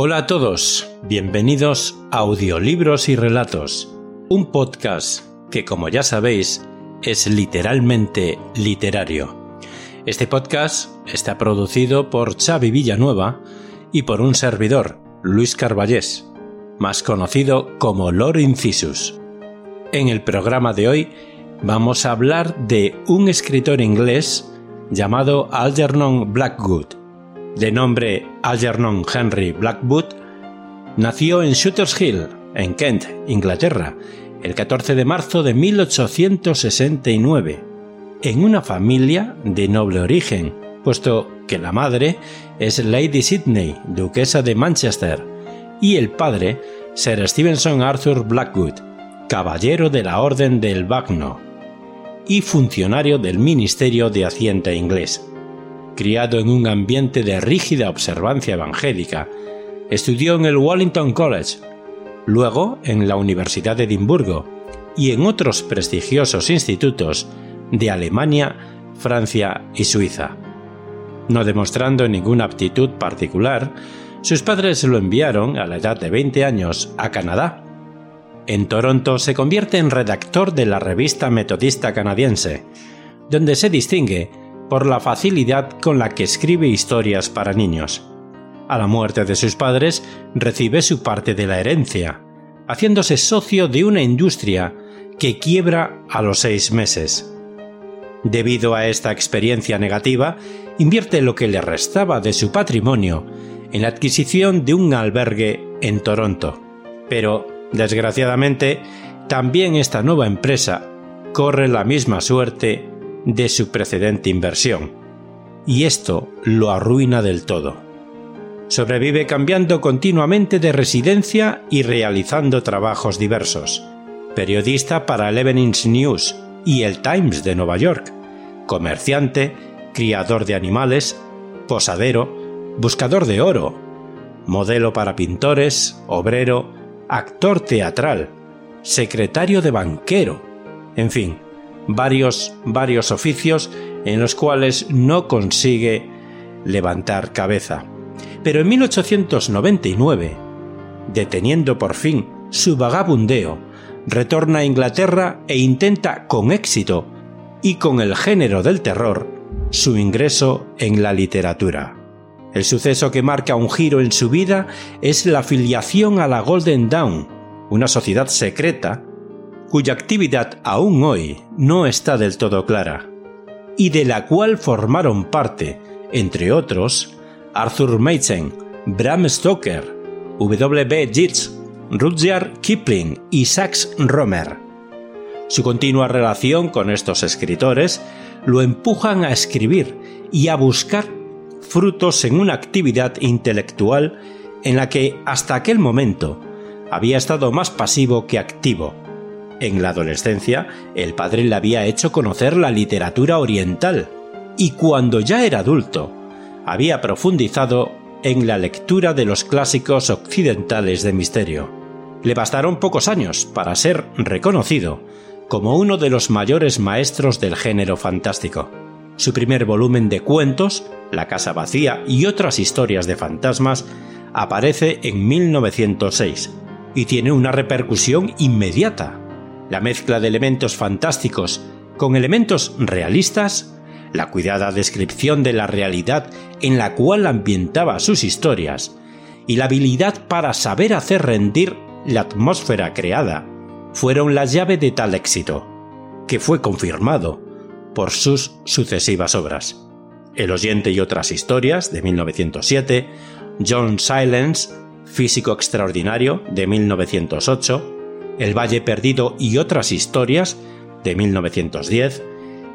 Hola a todos, bienvenidos a Audiolibros y Relatos, un podcast que como ya sabéis es literalmente literario. Este podcast está producido por Xavi Villanueva y por un servidor, Luis Carballés, más conocido como Lord Incisus. En el programa de hoy vamos a hablar de un escritor inglés llamado Algernon Blackwood, de nombre Algernon Henry Blackwood, nació en Shooters Hill, en Kent, Inglaterra, el 14 de marzo de 1869, en una familia de noble origen, puesto que la madre es Lady Sidney, duquesa de Manchester, y el padre, Sir Stevenson Arthur Blackwood, caballero de la Orden del Bagno y funcionario del Ministerio de Hacienda inglés criado en un ambiente de rígida observancia evangélica, estudió en el Wellington College, luego en la Universidad de Edimburgo y en otros prestigiosos institutos de Alemania, Francia y Suiza. No demostrando ninguna aptitud particular, sus padres lo enviaron a la edad de 20 años a Canadá. En Toronto se convierte en redactor de la revista metodista canadiense, donde se distingue por la facilidad con la que escribe historias para niños. A la muerte de sus padres recibe su parte de la herencia, haciéndose socio de una industria que quiebra a los seis meses. Debido a esta experiencia negativa, invierte lo que le restaba de su patrimonio en la adquisición de un albergue en Toronto. Pero, desgraciadamente, también esta nueva empresa corre la misma suerte de su precedente inversión, y esto lo arruina del todo. Sobrevive cambiando continuamente de residencia y realizando trabajos diversos. Periodista para el Evening News y el Times de Nueva York, comerciante, criador de animales, posadero, buscador de oro, modelo para pintores, obrero, actor teatral, secretario de banquero, en fin, varios, varios oficios en los cuales no consigue levantar cabeza. Pero en 1899, deteniendo por fin su vagabundeo, retorna a Inglaterra e intenta con éxito y con el género del terror su ingreso en la literatura. El suceso que marca un giro en su vida es la afiliación a la Golden Dawn, una sociedad secreta cuya actividad aún hoy no está del todo clara, y de la cual formaron parte, entre otros, Arthur Machen, Bram Stoker, W. Yeats, Rudyard Kipling y Sax Romer. Su continua relación con estos escritores lo empujan a escribir y a buscar frutos en una actividad intelectual en la que hasta aquel momento había estado más pasivo que activo en la adolescencia, el padre le había hecho conocer la literatura oriental, y cuando ya era adulto, había profundizado en la lectura de los clásicos occidentales de misterio. Le bastaron pocos años para ser reconocido como uno de los mayores maestros del género fantástico. Su primer volumen de cuentos, La Casa Vacía y otras historias de fantasmas, aparece en 1906 y tiene una repercusión inmediata la mezcla de elementos fantásticos con elementos realistas, la cuidada descripción de la realidad en la cual ambientaba sus historias, y la habilidad para saber hacer rendir la atmósfera creada fueron la llave de tal éxito, que fue confirmado por sus sucesivas obras. El oyente y otras historias de 1907, John Silence, Físico Extraordinario de 1908, El Valle Perdido y otras historias de 1910,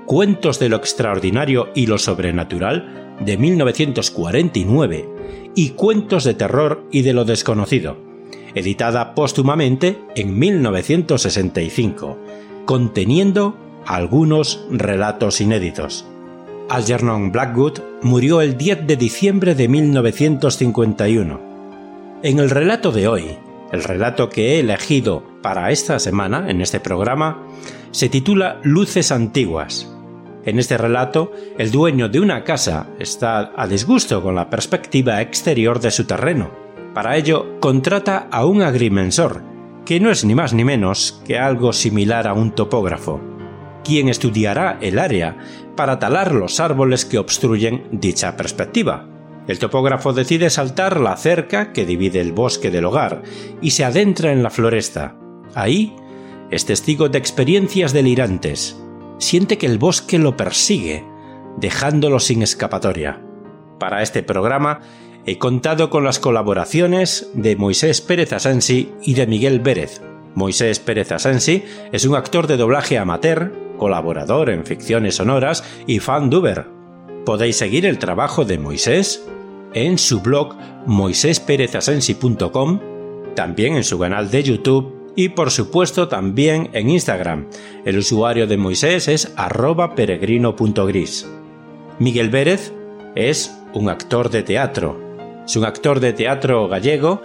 Cuentos de lo Extraordinario y lo Sobrenatural de 1949 y Cuentos de Terror y de lo Desconocido, editada póstumamente en 1965, conteniendo algunos relatos inéditos. Algernon Blackwood murió el 10 de diciembre de 1951. En el relato de hoy, el relato que he elegido para esta semana en este programa, se titula Luces Antiguas. En este relato, el dueño de una casa está a disgusto con la perspectiva exterior de su terreno. Para ello, contrata a un agrimensor, que no es ni más ni menos que algo similar a un topógrafo, quien estudiará el área para talar los árboles que obstruyen dicha perspectiva. El topógrafo decide saltar la cerca que divide el bosque del hogar y se adentra en la floresta. Ahí es testigo de experiencias delirantes. Siente que el bosque lo persigue, dejándolo sin escapatoria. Para este programa he contado con las colaboraciones de Moisés Pérez Asensi y de Miguel Vérez. Moisés Pérez Asensi es un actor de doblaje amateur, colaborador en ficciones sonoras y fan duber. Podéis seguir el trabajo de Moisés en su blog moisésperezasensi.com, también en su canal de YouTube y por supuesto también en Instagram. El usuario de Moisés es arroba peregrino.gris. Miguel Vérez es un actor de teatro. Es un actor de teatro gallego,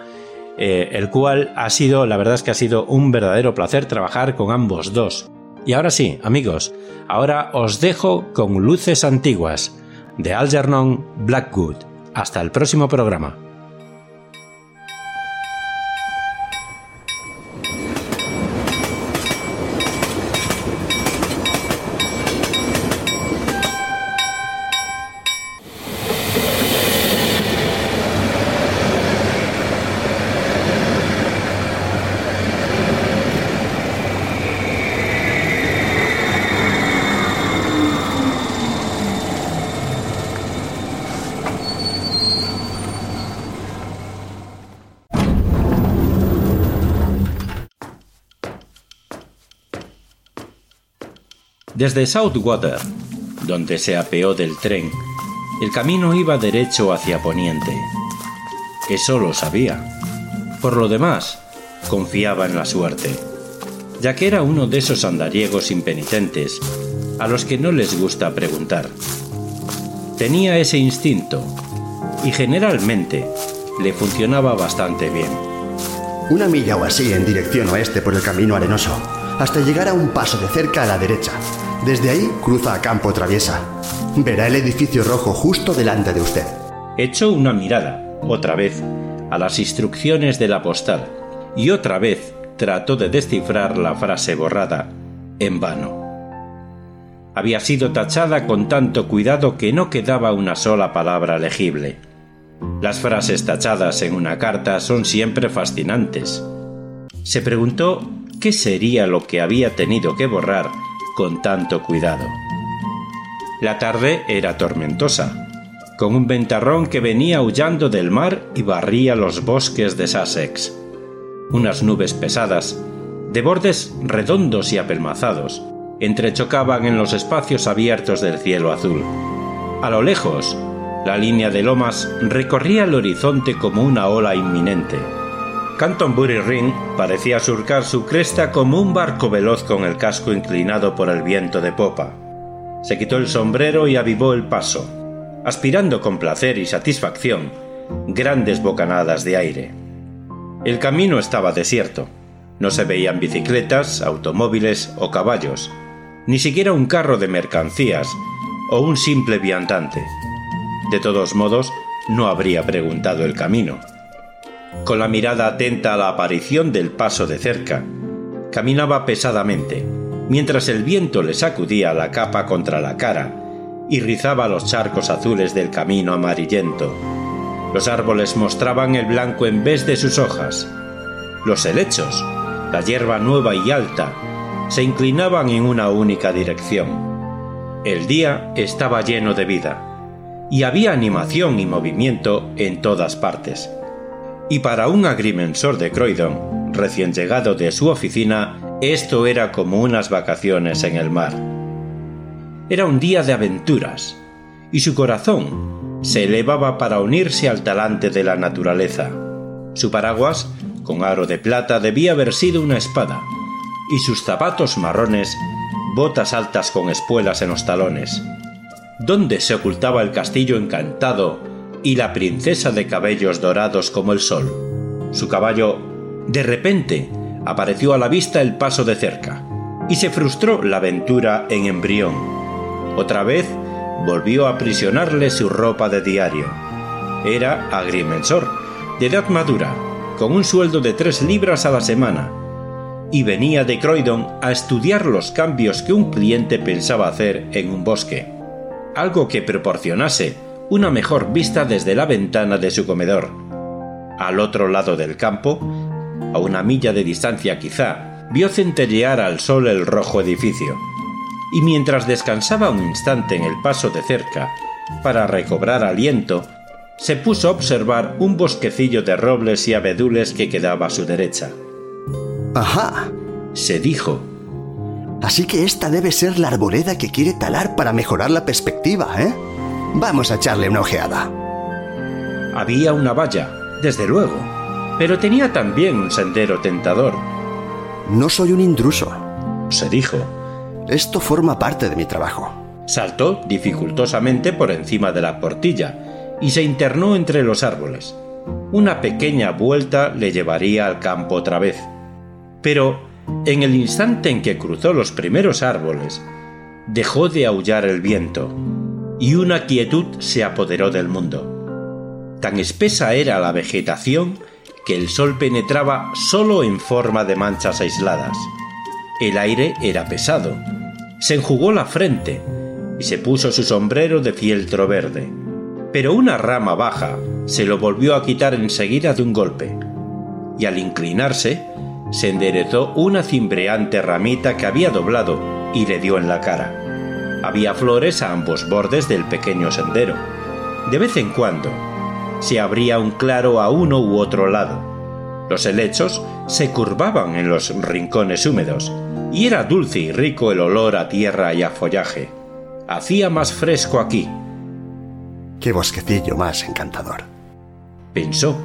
eh, el cual ha sido, la verdad es que ha sido un verdadero placer trabajar con ambos dos. Y ahora sí, amigos, ahora os dejo con Luces Antiguas, de Algernon Blackwood. Hasta el próximo programa. Desde Southwater, donde se apeó del tren, el camino iba derecho hacia Poniente. Eso lo sabía. Por lo demás, confiaba en la suerte, ya que era uno de esos andariegos impenitentes a los que no les gusta preguntar. Tenía ese instinto y generalmente le funcionaba bastante bien. Una milla o así en dirección oeste por el camino arenoso, hasta llegar a un paso de cerca a la derecha, desde ahí cruza a campo traviesa. Verá el edificio rojo justo delante de usted. Echó una mirada, otra vez, a las instrucciones de la postal y otra vez trató de descifrar la frase borrada, en vano. Había sido tachada con tanto cuidado que no quedaba una sola palabra legible. Las frases tachadas en una carta son siempre fascinantes. Se preguntó qué sería lo que había tenido que borrar con tanto cuidado. La tarde era tormentosa, con un ventarrón que venía aullando del mar y barría los bosques de Sussex. Unas nubes pesadas, de bordes redondos y apelmazados, entrechocaban en los espacios abiertos del cielo azul. A lo lejos, la línea de lomas recorría el horizonte como una ola inminente. Cantonbury Ring parecía surcar su cresta como un barco veloz con el casco inclinado por el viento de popa. Se quitó el sombrero y avivó el paso, aspirando con placer y satisfacción grandes bocanadas de aire. El camino estaba desierto. No se veían bicicletas, automóviles o caballos, ni siquiera un carro de mercancías o un simple viandante. De todos modos, no habría preguntado el camino con la mirada atenta a la aparición del paso de cerca. Caminaba pesadamente, mientras el viento le sacudía la capa contra la cara y rizaba los charcos azules del camino amarillento. Los árboles mostraban el blanco en vez de sus hojas. Los helechos, la hierba nueva y alta, se inclinaban en una única dirección. El día estaba lleno de vida, y había animación y movimiento en todas partes. Y para un agrimensor de Croydon, recién llegado de su oficina, esto era como unas vacaciones en el mar. Era un día de aventuras, y su corazón se elevaba para unirse al talante de la naturaleza. Su paraguas, con aro de plata, debía haber sido una espada, y sus zapatos marrones, botas altas con espuelas en los talones. ¿Dónde se ocultaba el castillo encantado y la princesa de cabellos dorados como el sol? Su caballo, de repente, apareció a la vista el paso de cerca, y se frustró la aventura en embrión. Otra vez volvió a aprisionarle su ropa de diario. Era agrimensor, de edad madura, con un sueldo de tres libras a la semana, y venía de Croydon a estudiar los cambios que un cliente pensaba hacer en un bosque, algo que proporcionase una mejor vista desde la ventana de su comedor. Al otro lado del campo a una milla de distancia quizá, vio centellear al sol el rojo edificio, y mientras descansaba un instante en el paso de cerca, para recobrar aliento, se puso a observar un bosquecillo de robles y abedules que quedaba a su derecha. ¡Ajá! se dijo. Así que esta debe ser la arboleda que quiere talar para mejorar la perspectiva, ¿eh? Vamos a echarle una ojeada. Había una valla, desde luego, pero tenía también un sendero tentador. No soy un intruso, se dijo. Esto forma parte de mi trabajo. Saltó dificultosamente por encima de la portilla y se internó entre los árboles. Una pequeña vuelta le llevaría al campo otra vez. Pero, en el instante en que cruzó los primeros árboles, dejó de aullar el viento, y una quietud se apoderó del mundo. Tan espesa era la vegetación que el sol penetraba solo en forma de manchas aisladas. El aire era pesado. Se enjugó la frente y se puso su sombrero de fieltro verde. Pero una rama baja se lo volvió a quitar enseguida de un golpe. Y al inclinarse, se enderezó una cimbreante ramita que había doblado y le dio en la cara. Había flores a ambos bordes del pequeño sendero. De vez en cuando, se abría un claro a uno u otro lado. Los helechos se curvaban en los rincones húmedos, y era dulce y rico el olor a tierra y a follaje. Hacía más fresco aquí. Qué bosquecillo más encantador. Pensó,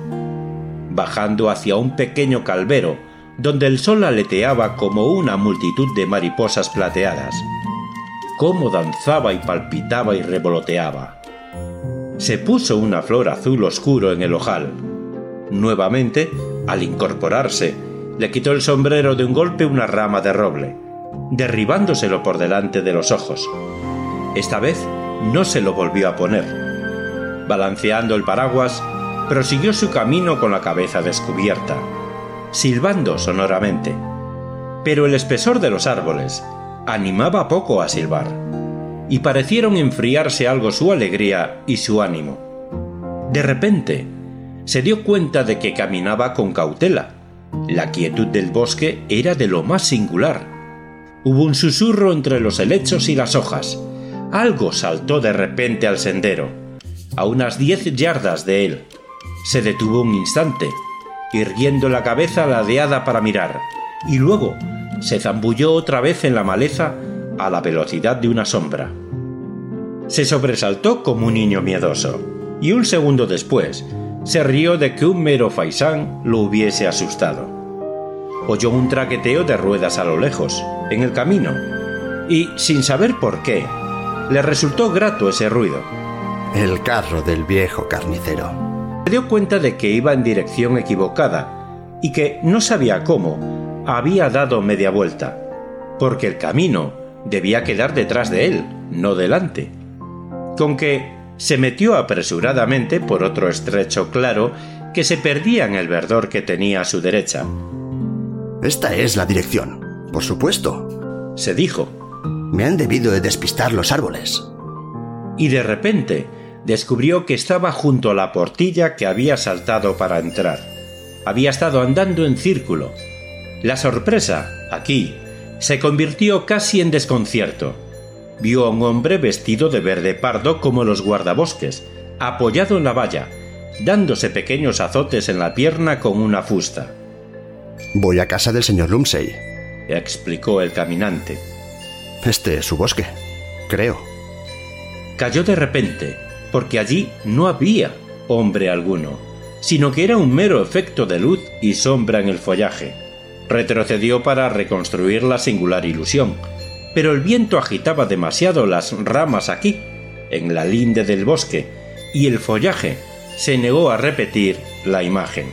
bajando hacia un pequeño calvero donde el sol aleteaba como una multitud de mariposas plateadas. Cómo danzaba y palpitaba y revoloteaba se puso una flor azul oscuro en el ojal. Nuevamente, al incorporarse, le quitó el sombrero de un golpe una rama de roble, derribándoselo por delante de los ojos. Esta vez no se lo volvió a poner. Balanceando el paraguas, prosiguió su camino con la cabeza descubierta, silbando sonoramente. Pero el espesor de los árboles animaba poco a silbar y parecieron enfriarse algo su alegría y su ánimo. De repente, se dio cuenta de que caminaba con cautela. La quietud del bosque era de lo más singular. Hubo un susurro entre los helechos y las hojas. Algo saltó de repente al sendero, a unas diez yardas de él. Se detuvo un instante, irguiendo la cabeza ladeada para mirar, y luego se zambulló otra vez en la maleza a la velocidad de una sombra se sobresaltó como un niño miedoso, y un segundo después se rió de que un mero faisán lo hubiese asustado. Oyó un traqueteo de ruedas a lo lejos, en el camino, y, sin saber por qué, le resultó grato ese ruido. El carro del viejo carnicero. Se dio cuenta de que iba en dirección equivocada y que no sabía cómo había dado media vuelta, porque el camino debía quedar detrás de él, no delante con que se metió apresuradamente por otro estrecho claro que se perdía en el verdor que tenía a su derecha. Esta es la dirección, por supuesto, se dijo. Me han debido de despistar los árboles. Y de repente descubrió que estaba junto a la portilla que había saltado para entrar. Había estado andando en círculo. La sorpresa, aquí, se convirtió casi en desconcierto. Vio a un hombre vestido de verde pardo como los guardabosques, apoyado en la valla, dándose pequeños azotes en la pierna con una fusta. Voy a casa del señor Lumsey, explicó el caminante. Este es su bosque, creo. Cayó de repente, porque allí no había hombre alguno, sino que era un mero efecto de luz y sombra en el follaje. Retrocedió para reconstruir la singular ilusión, pero el viento agitaba demasiado las ramas aquí, en la linde del bosque, y el follaje se negó a repetir la imagen.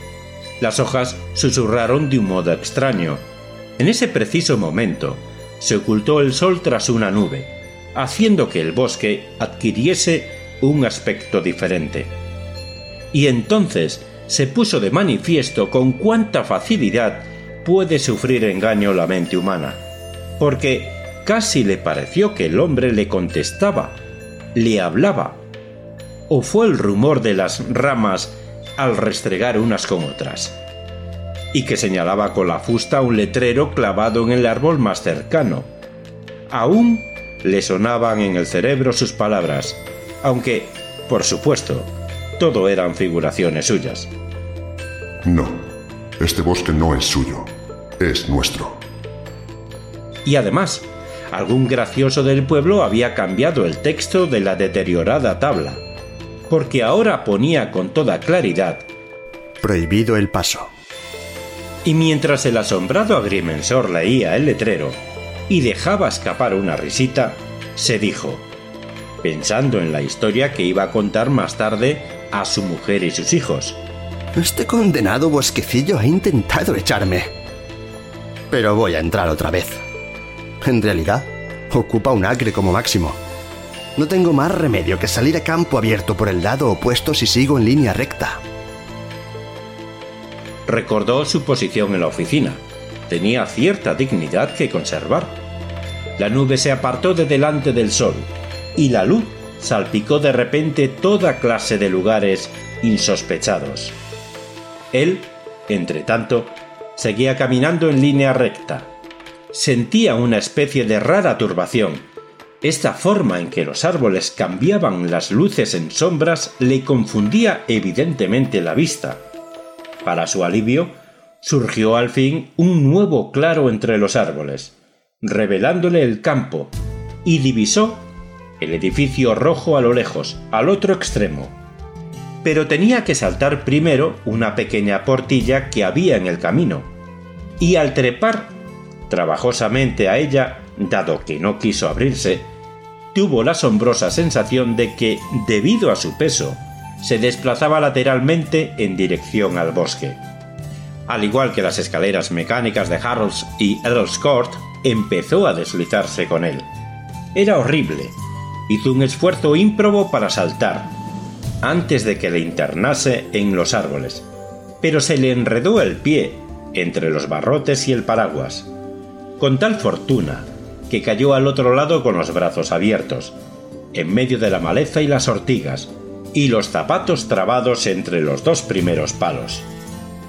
Las hojas susurraron de un modo extraño. En ese preciso momento, se ocultó el sol tras una nube, haciendo que el bosque adquiriese un aspecto diferente. Y entonces se puso de manifiesto con cuánta facilidad puede sufrir engaño la mente humana, porque casi le pareció que el hombre le contestaba, le hablaba, o fue el rumor de las ramas al restregar unas con otras, y que señalaba con la fusta un letrero clavado en el árbol más cercano. Aún le sonaban en el cerebro sus palabras, aunque, por supuesto, todo eran figuraciones suyas. No, este bosque no es suyo, es nuestro. Y además, algún gracioso del pueblo había cambiado el texto de la deteriorada tabla, porque ahora ponía con toda claridad Prohibido el paso. Y mientras el asombrado agrimensor leía el letrero y dejaba escapar una risita, se dijo, pensando en la historia que iba a contar más tarde a su mujer y sus hijos. Este condenado bosquecillo ha intentado echarme. Pero voy a entrar otra vez. En realidad, ocupa un acre como máximo. No tengo más remedio que salir a campo abierto por el lado opuesto si sigo en línea recta. Recordó su posición en la oficina. Tenía cierta dignidad que conservar. La nube se apartó de delante del sol y la luz salpicó de repente toda clase de lugares insospechados. Él, entre tanto, seguía caminando en línea recta. Sentía una especie de rara turbación. Esta forma en que los árboles cambiaban las luces en sombras le confundía evidentemente la vista. Para su alivio, surgió al fin un nuevo claro entre los árboles, revelándole el campo, y divisó el edificio rojo a lo lejos, al otro extremo. Pero tenía que saltar primero una pequeña portilla que había en el camino, y al trepar trabajosamente a ella, dado que no quiso abrirse, tuvo la asombrosa sensación de que, debido a su peso, se desplazaba lateralmente en dirección al bosque. Al igual que las escaleras mecánicas de Harrods y Earl's Court, empezó a deslizarse con él. Era horrible, hizo un esfuerzo ímprobo para saltar, antes de que le internase en los árboles, pero se le enredó el pie entre los barrotes y el paraguas, con tal fortuna que cayó al otro lado con los brazos abiertos, en medio de la maleza y las ortigas, y los zapatos trabados entre los dos primeros palos.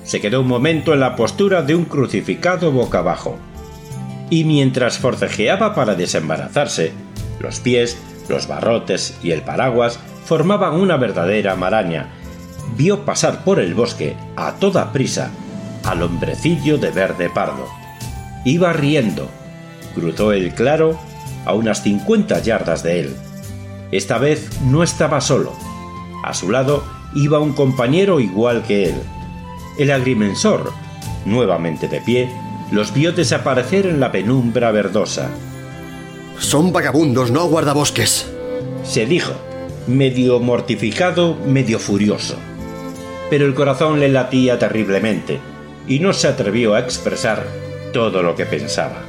Se quedó un momento en la postura de un crucificado boca abajo, y mientras forcejeaba para desembarazarse, los pies los barrotes y el paraguas formaban una verdadera maraña. Vio pasar por el bosque, a toda prisa, al hombrecillo de verde pardo. Iba riendo. Cruzó el claro a unas cincuenta yardas de él. Esta vez no estaba solo. A su lado iba un compañero igual que él. El agrimensor, nuevamente de pie, los vio desaparecer en la penumbra verdosa. Son vagabundos, no guardabosques. Se dijo, medio mortificado, medio furioso. Pero el corazón le latía terriblemente y no se atrevió a expresar todo lo que pensaba.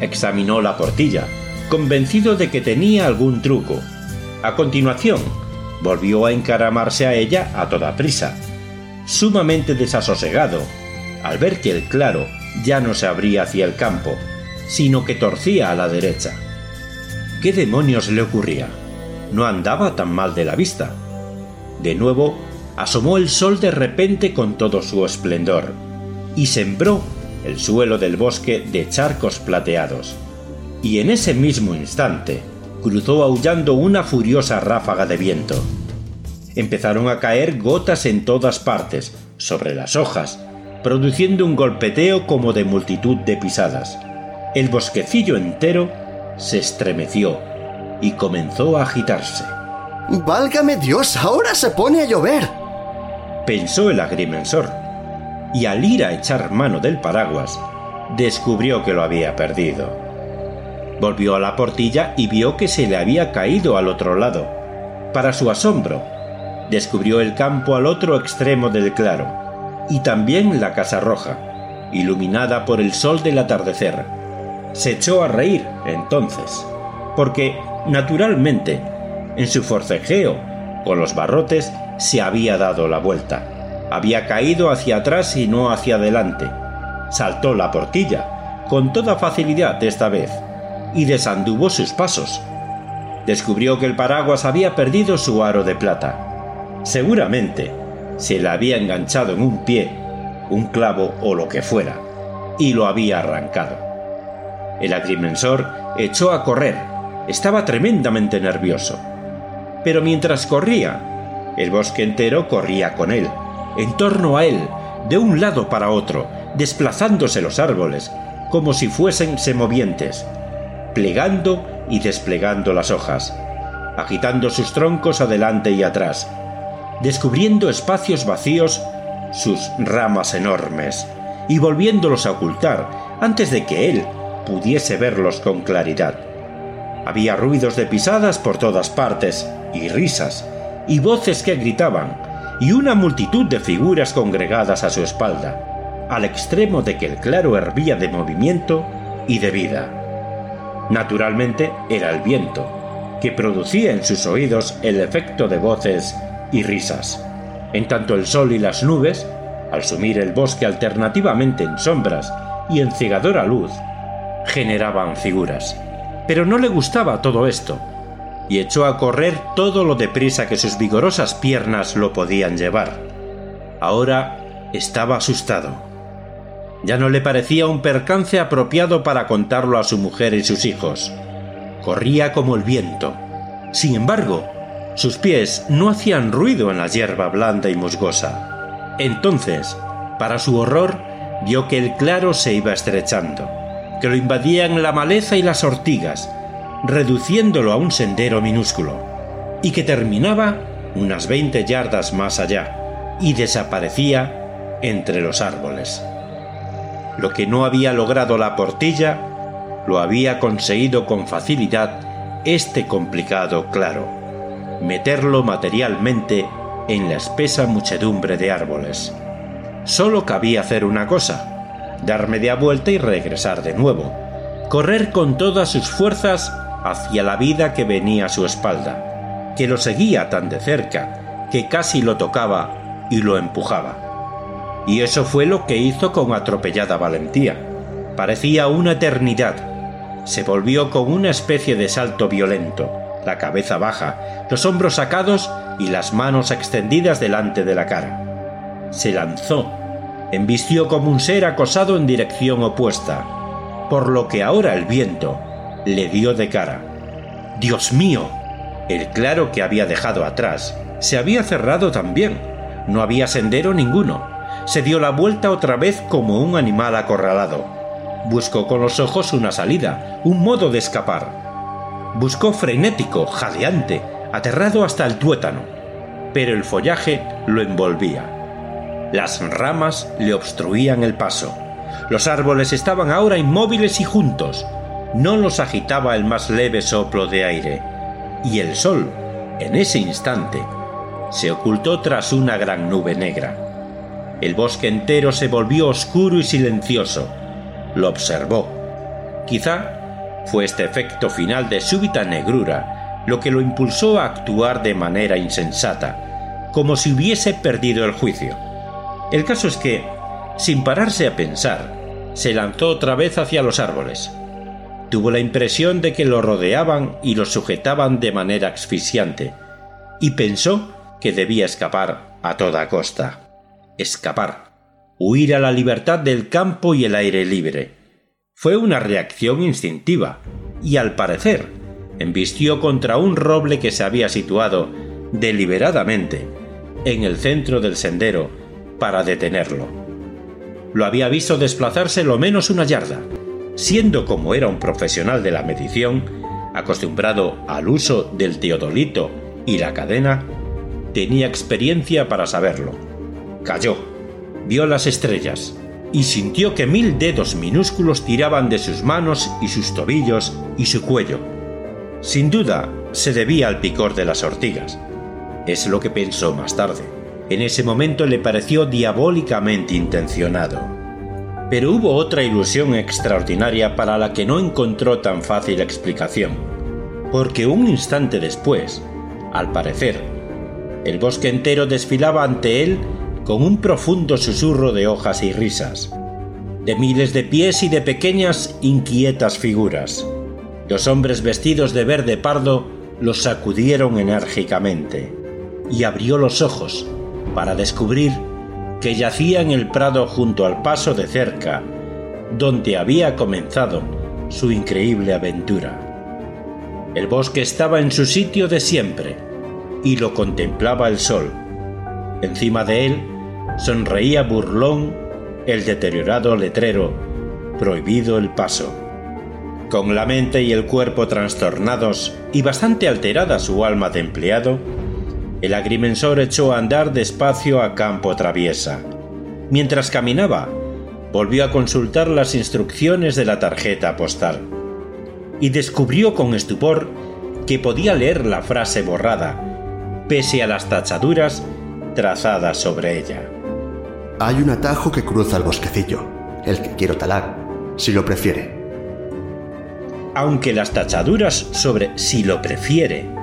Examinó la portilla, convencido de que tenía algún truco. A continuación, volvió a encaramarse a ella a toda prisa, sumamente desasosegado, al ver que el claro ya no se abría hacia el campo, sino que torcía a la derecha. ¿Qué demonios le ocurría? No andaba tan mal de la vista. De nuevo, asomó el sol de repente con todo su esplendor y sembró el suelo del bosque de charcos plateados. Y en ese mismo instante cruzó aullando una furiosa ráfaga de viento. Empezaron a caer gotas en todas partes, sobre las hojas, produciendo un golpeteo como de multitud de pisadas. El bosquecillo entero se estremeció y comenzó a agitarse. ¡Válgame Dios! ¡Ahora se pone a llover! pensó el agrimensor, y al ir a echar mano del paraguas, descubrió que lo había perdido. Volvió a la portilla y vio que se le había caído al otro lado. Para su asombro, descubrió el campo al otro extremo del claro, y también la casa roja, iluminada por el sol del atardecer. Se echó a reír entonces, porque, naturalmente, en su forcejeo con los barrotes se había dado la vuelta. Había caído hacia atrás y no hacia adelante. Saltó la portilla, con toda facilidad esta vez, y desanduvo sus pasos. Descubrió que el paraguas había perdido su aro de plata. Seguramente se le había enganchado en un pie, un clavo o lo que fuera, y lo había arrancado. El agrimensor echó a correr. Estaba tremendamente nervioso. Pero mientras corría, el bosque entero corría con él, en torno a él, de un lado para otro, desplazándose los árboles, como si fuesen semovientes, plegando y desplegando las hojas, agitando sus troncos adelante y atrás, descubriendo espacios vacíos sus ramas enormes y volviéndolos a ocultar antes de que él pudiese verlos con claridad. Había ruidos de pisadas por todas partes y risas y voces que gritaban y una multitud de figuras congregadas a su espalda, al extremo de que el claro hervía de movimiento y de vida. Naturalmente era el viento, que producía en sus oídos el efecto de voces y risas. En tanto el sol y las nubes, al sumir el bosque alternativamente en sombras y en cegadora luz, generaban figuras. Pero no le gustaba todo esto, y echó a correr todo lo deprisa que sus vigorosas piernas lo podían llevar. Ahora estaba asustado. Ya no le parecía un percance apropiado para contarlo a su mujer y sus hijos. Corría como el viento. Sin embargo, sus pies no hacían ruido en la hierba blanda y musgosa. Entonces, para su horror, vio que el claro se iba estrechando, que lo invadían la maleza y las ortigas, reduciéndolo a un sendero minúsculo, y que terminaba unas veinte yardas más allá, y desaparecía entre los árboles. Lo que no había logrado la portilla, lo había conseguido con facilidad este complicado claro meterlo materialmente en la espesa muchedumbre de árboles. Solo cabía hacer una cosa, dar media vuelta y regresar de nuevo, correr con todas sus fuerzas hacia la vida que venía a su espalda, que lo seguía tan de cerca que casi lo tocaba y lo empujaba. Y eso fue lo que hizo con atropellada valentía. Parecía una eternidad. Se volvió con una especie de salto violento, la cabeza baja, los hombros sacados y las manos extendidas delante de la cara. Se lanzó, embistió como un ser acosado en dirección opuesta, por lo que ahora el viento le dio de cara. Dios mío, el claro que había dejado atrás se había cerrado también. No había sendero ninguno. Se dio la vuelta otra vez como un animal acorralado. Buscó con los ojos una salida, un modo de escapar Buscó frenético, jadeante, aterrado hasta el tuétano, pero el follaje lo envolvía. Las ramas le obstruían el paso. Los árboles estaban ahora inmóviles y juntos. No los agitaba el más leve soplo de aire. Y el sol, en ese instante, se ocultó tras una gran nube negra. El bosque entero se volvió oscuro y silencioso. Lo observó. Quizá fue este efecto final de súbita negrura lo que lo impulsó a actuar de manera insensata, como si hubiese perdido el juicio. El caso es que, sin pararse a pensar, se lanzó otra vez hacia los árboles. Tuvo la impresión de que lo rodeaban y lo sujetaban de manera asfixiante, y pensó que debía escapar a toda costa. Escapar. Huir a la libertad del campo y el aire libre. Fue una reacción instintiva, y al parecer, embistió contra un roble que se había situado deliberadamente en el centro del sendero para detenerlo. Lo había visto desplazarse lo menos una yarda, siendo como era un profesional de la medición, acostumbrado al uso del teodolito y la cadena, tenía experiencia para saberlo. Cayó, vio las estrellas y sintió que mil dedos minúsculos tiraban de sus manos y sus tobillos y su cuello. Sin duda, se debía al picor de las ortigas. Es lo que pensó más tarde. En ese momento le pareció diabólicamente intencionado. Pero hubo otra ilusión extraordinaria para la que no encontró tan fácil explicación, porque un instante después, al parecer, el bosque entero desfilaba ante él con un profundo susurro de hojas y risas, de miles de pies y de pequeñas inquietas figuras. Los hombres vestidos de verde pardo los sacudieron enérgicamente, y abrió los ojos para descubrir que yacía en el prado junto al paso de cerca, donde había comenzado su increíble aventura. El bosque estaba en su sitio de siempre, y lo contemplaba el sol. Encima de él sonreía burlón el deteriorado letrero Prohibido el paso. Con la mente y el cuerpo trastornados y bastante alterada su alma de empleado, el agrimensor echó a andar despacio a campo traviesa. Mientras caminaba, volvió a consultar las instrucciones de la tarjeta postal y descubrió con estupor que podía leer la frase borrada, pese a las tachaduras trazadas sobre ella. Hay un atajo que cruza el bosquecillo, el que quiero talar, si lo prefiere. Aunque las tachaduras sobre si lo prefiere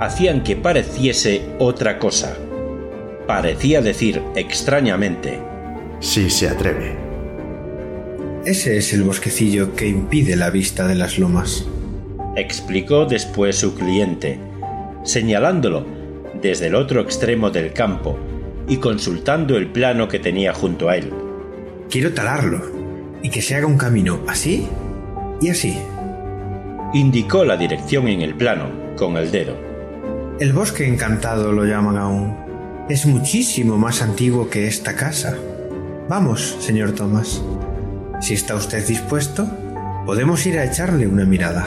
hacían que pareciese otra cosa. Parecía decir extrañamente. Si se atreve. Ese es el bosquecillo que impide la vista de las lomas. Explicó después su cliente, señalándolo desde el otro extremo del campo y consultando el plano que tenía junto a él. Quiero talarlo y que se haga un camino así y así. Indicó la dirección en el plano con el dedo. El bosque encantado lo llaman aún. Es muchísimo más antiguo que esta casa. Vamos, señor Thomas. Si está usted dispuesto, podemos ir a echarle una mirada.